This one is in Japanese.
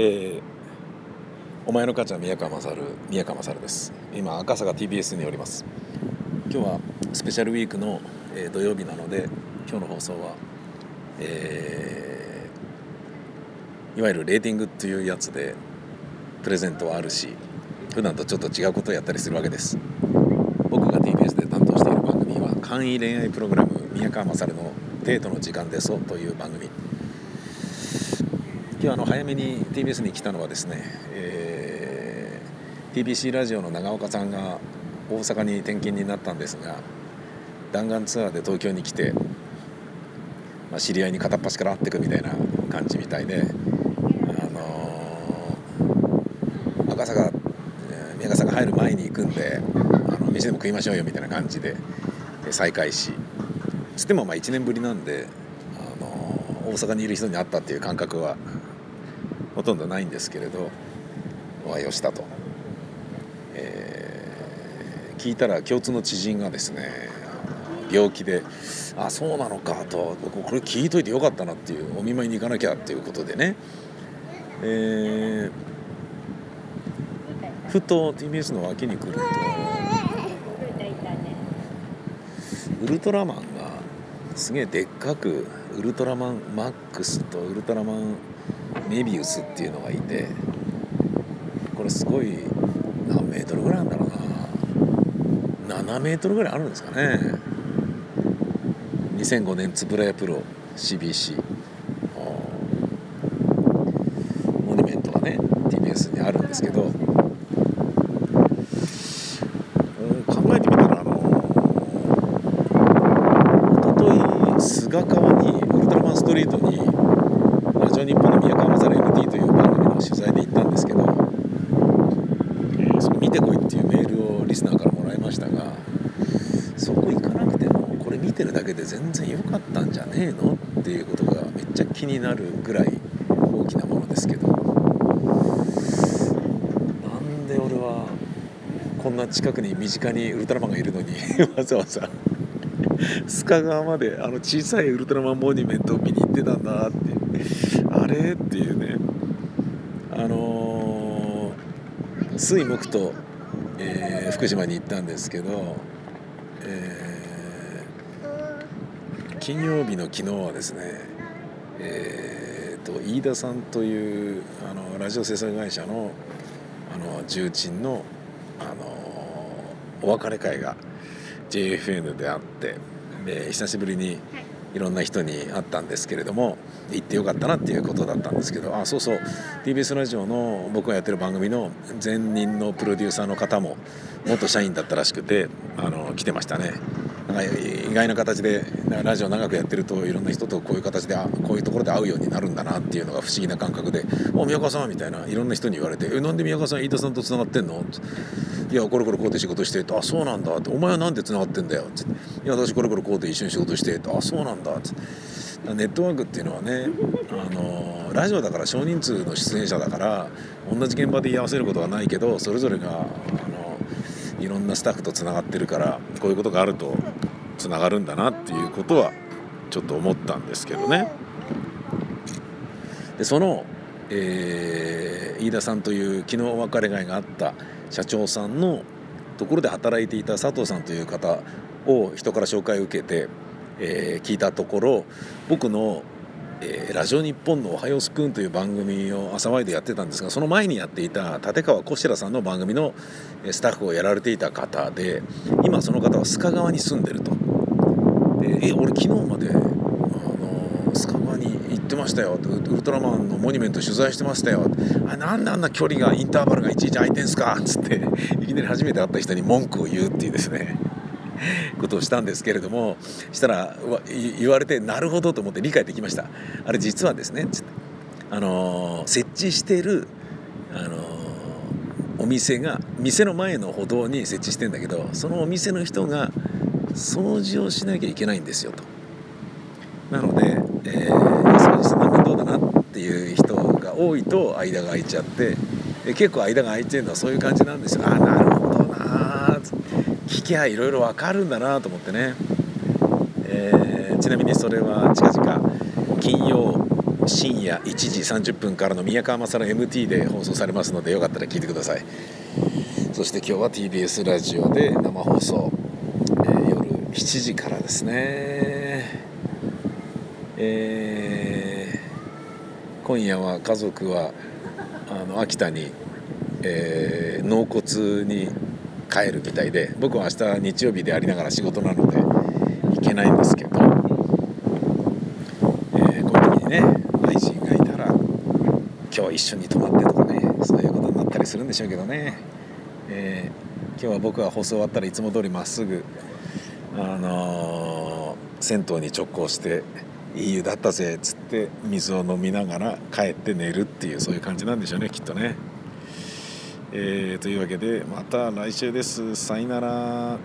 えー、お前の母ちゃん宮川勝宮川勝です。今赤坂 TBS におります。今日はスペシャルウィークの、えー、土曜日なので今日の放送は、えー、いわゆるレーティングというやつでプレゼントはあるし普段とちょっと違うことをやったりするわけです。僕が TBS で担当している番組は簡易恋愛プログラム宮川勝のデートの時間ですという番組。日あの早めに TBS に来たのはですね、えー、TBC ラジオの長岡さんが大阪に転勤になったんですが弾丸ツアーで東京に来て、まあ、知り合いに片っ端から会ってくみたいな感じみたいで、あのー、赤坂宮川さんが入る前に行くんであの飯でも食いましょうよみたいな感じで再会しつってもまあ1年ぶりなんで、あの、大阪にいる人に会ったっていう感覚はほとんどないんですけれどお会いをしたと、えー、聞いたら共通の知人がですね病気であそうなのかとこれ聞いといてよかったなっていうお見舞いに行かなきゃっていうことでね、えー、ふと TBS の脇に来るとウルトラマンがすげえでっかくウルトラマンマックスとウルトラマンメビウスっていうのがいてこれすごい何メートルぐらいあるんだろうな。7メートルぐらいあるんですかね。2005年円谷プロ CBC モニュメントがね TBS にあるんですけど考えてみたらあのおととい菅川にウルトラマンストリートにラジオ日本の宮川勝 MT という番組の取材で行ったんですけど、えー、その見てこいっていうメールをリスナーからもらいましたがそこ行かなくてもこれ見てるだけで全然良かったんじゃねえのっていうことがめっちゃ気になるぐらい大きなものですけど。なんで俺はこんな近くに身近にウルトラマンがいるのに わざわざ。須賀川まであの小さいウルトラマンモニュメントを見に行ってたんだって。あれっていうね。あのー、水木と、えー、福島に行ったんですけど、えー、金曜日の昨日はですねえーと、飯田さんというあのラジオ制作会社のあの重鎮のあのお別れ会が JFN であってで久しぶりにいろんな人に会ったんですけれども行ってよかったなっていうことだったんですけどあそうそう TBS ラジオの僕がやってる番組の前任のプロデューサーの方も元社員だったらしくてあの来てましたね。なんか意外な形でラジオ長くやってるといろんな人とこういう形でこういうところで会うようになるんだなっていうのが不思議な感覚で「お宮川さん」みたいないろんな人に言われて「えなんで宮川さん飯田さんとつながってんの?」いやこれこれこうで仕事して」とあそうなんだ」って「お前はなんでつながってんだよ」って「いや私これこれこうで一緒に仕事して」とあそうなんだ」ってネットワークっていうのはねあのラジオだから少人数の出演者だから同じ現場で居合わせることはないけどそれぞれがいろんなスタッフとつながってるからこういうことがあるとつながるんだなっていうことはちょっと思ったんですけどね。でその、えー、飯田さんという昨日お別れ会があった社長さんのところで働いていた佐藤さんという方を人から紹介を受けて、えー、聞いたところ僕のえー、ラジオ日本の「おはようスプーン」という番組を朝ワイでやってたんですがその前にやっていた立川こしらさんの番組のスタッフをやられていた方で今その方は須賀川に住んでると。でえ俺昨日まであの須賀川に行ってましたよ。ウルトラマンのモニュメント取材してましたよ。あなんであんな距離がインターバルがいちいち空いてんすか？っつっていきなり初めて会った人に文句を言うっていうですね。ことをしたんですけれどもしたら言われてなるほどと思って理解できましたあれ実はですねあの設置してるあのお店が店の前の歩道に設置してんだけどそのお店の人が掃除をしなきゃいけないんですよと。なので、えー、掃除するの面倒だなっていう人が多いと間が空いちゃって結構間が空いてるのはそういう感じなんですよ。あなるほどな聞きゃいろいろ分かるんだなと思ってね、えー、ちなみにそれは近々金曜深夜1時30分からの宮川勝 MT で放送されますのでよかったら聞いてください。そして今日は TBS ラジオで生放送、えー、夜7時からですね。えー、今夜は家族はあの秋田に、えー、納骨に帰るみたいで僕は明日日曜日でありながら仕事なので行けないんですけど、えー、こういう時にね愛人がいたら今日一緒に泊まってとかねそういうことになったりするんでしょうけどね、えー、今日は僕は放送終わったらいつも通りまっすぐあのー、銭湯に直行していい湯だったぜっつって水を飲みながら帰って寝るっていうそういう感じなんでしょうねきっとね。えー、というわけでまた来週です。さよなら。